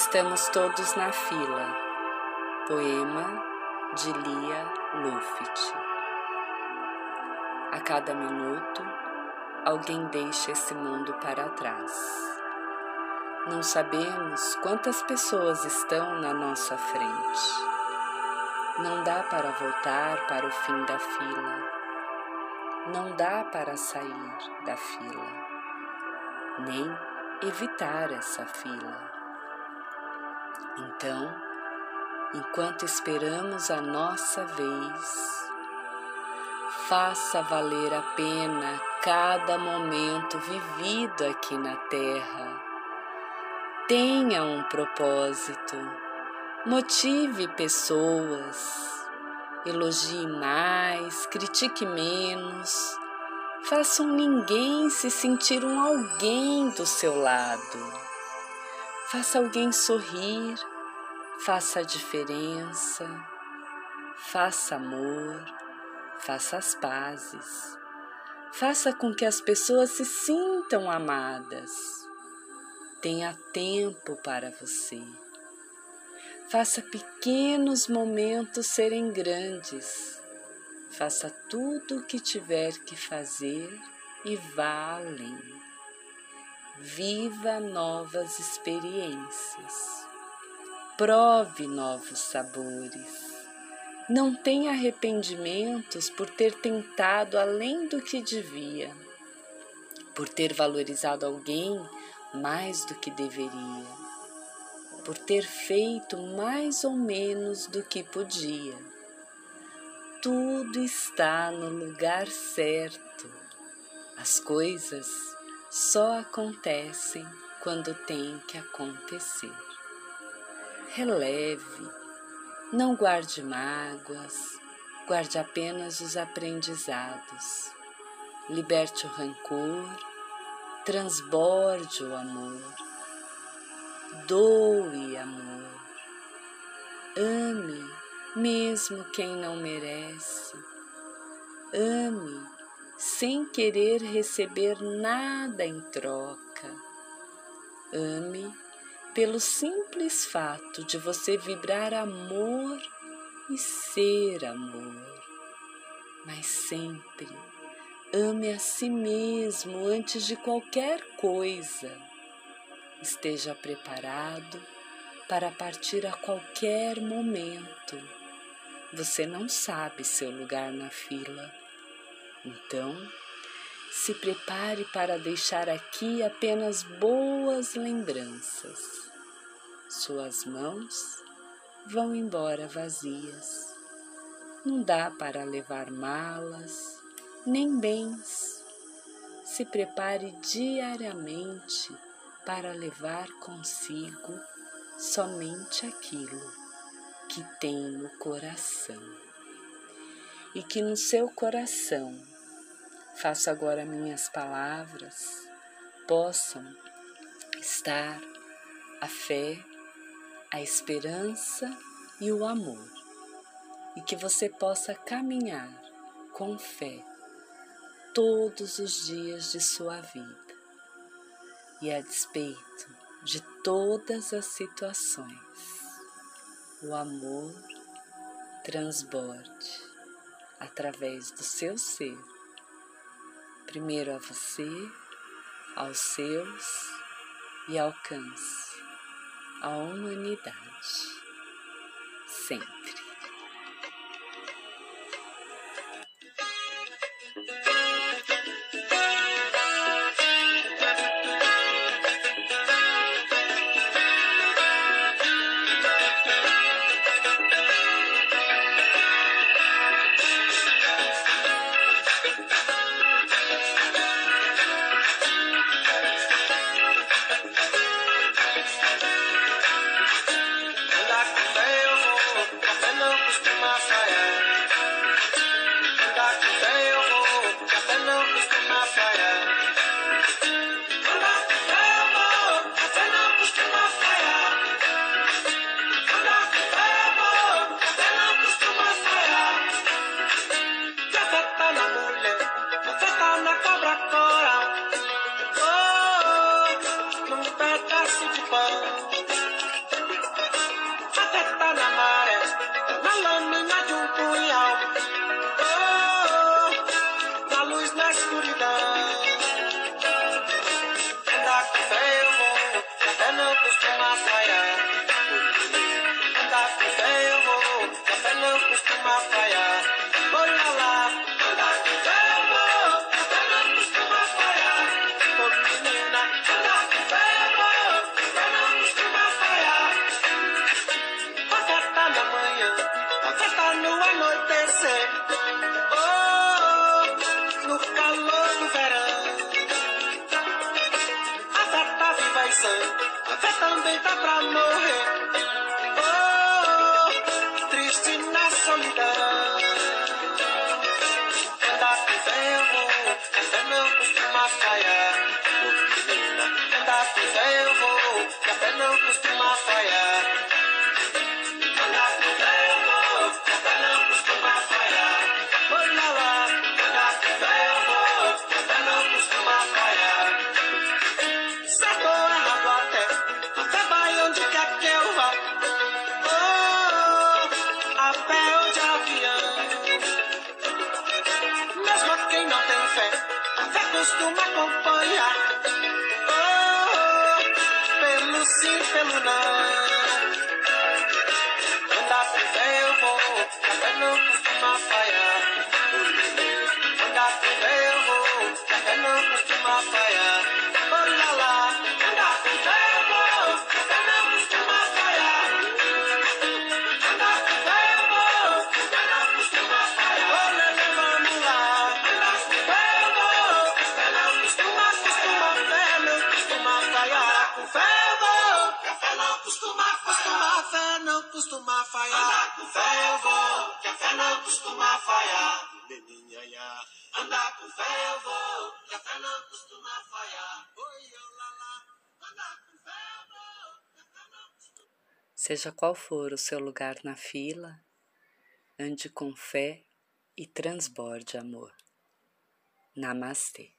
Estamos todos na fila. Poema de Lia Luft. A cada minuto, alguém deixa esse mundo para trás. Não sabemos quantas pessoas estão na nossa frente. Não dá para voltar para o fim da fila. Não dá para sair da fila, nem evitar essa fila. Então, enquanto esperamos a nossa vez, faça valer a pena cada momento vivido aqui na Terra. Tenha um propósito, motive pessoas, elogie mais, critique menos, faça um ninguém se sentir um alguém do seu lado. Faça alguém sorrir, faça a diferença, faça amor, faça as pazes, faça com que as pessoas se sintam amadas. Tenha tempo para você. Faça pequenos momentos serem grandes. Faça tudo o que tiver que fazer e vá além viva novas experiências, prove novos sabores. Não tenha arrependimentos por ter tentado além do que devia, por ter valorizado alguém mais do que deveria, por ter feito mais ou menos do que podia. Tudo está no lugar certo. As coisas só acontecem quando tem que acontecer. Releve, não guarde mágoas, guarde apenas os aprendizados. Liberte o rancor, transborde o amor. Doe amor. Ame mesmo quem não merece. Ame sem querer receber nada em troca. Ame pelo simples fato de você vibrar amor e ser amor. Mas sempre ame a si mesmo antes de qualquer coisa. Esteja preparado para partir a qualquer momento. Você não sabe seu lugar na fila então, se prepare para deixar aqui apenas boas lembranças. Suas mãos vão embora vazias. Não dá para levar malas nem bens. Se prepare diariamente para levar consigo somente aquilo que tem no coração. E que no seu coração Faço agora minhas palavras possam estar a fé, a esperança e o amor, e que você possa caminhar com fé todos os dias de sua vida e a despeito de todas as situações, o amor transborde através do seu ser primeiro a você, aos seus e alcance a humanidade sempre. anoitecer, oh, no calor do verão. A fé tá viva e sã, a fé também tá pra morrer, oh, triste na solidão. Andar com fé eu vou, a fé não costuma falhar. Oh, com fé eu vou, que a fé não costuma falhar. Costuma acompanhar. Oh, pelo sim, pelo não. Andar com eu vou, a fé não costuma falhar. Não costuma falhar. Andar com fé eu vou, que a fé não costuma falhar. Menininha, andar com fé eu vou, que a fé não costuma falhar. Oi, lá, lá. Andar com fé eu vou, que a fé não costuma Seja qual for o seu lugar na fila, ande com fé e transborde amor. Namastê.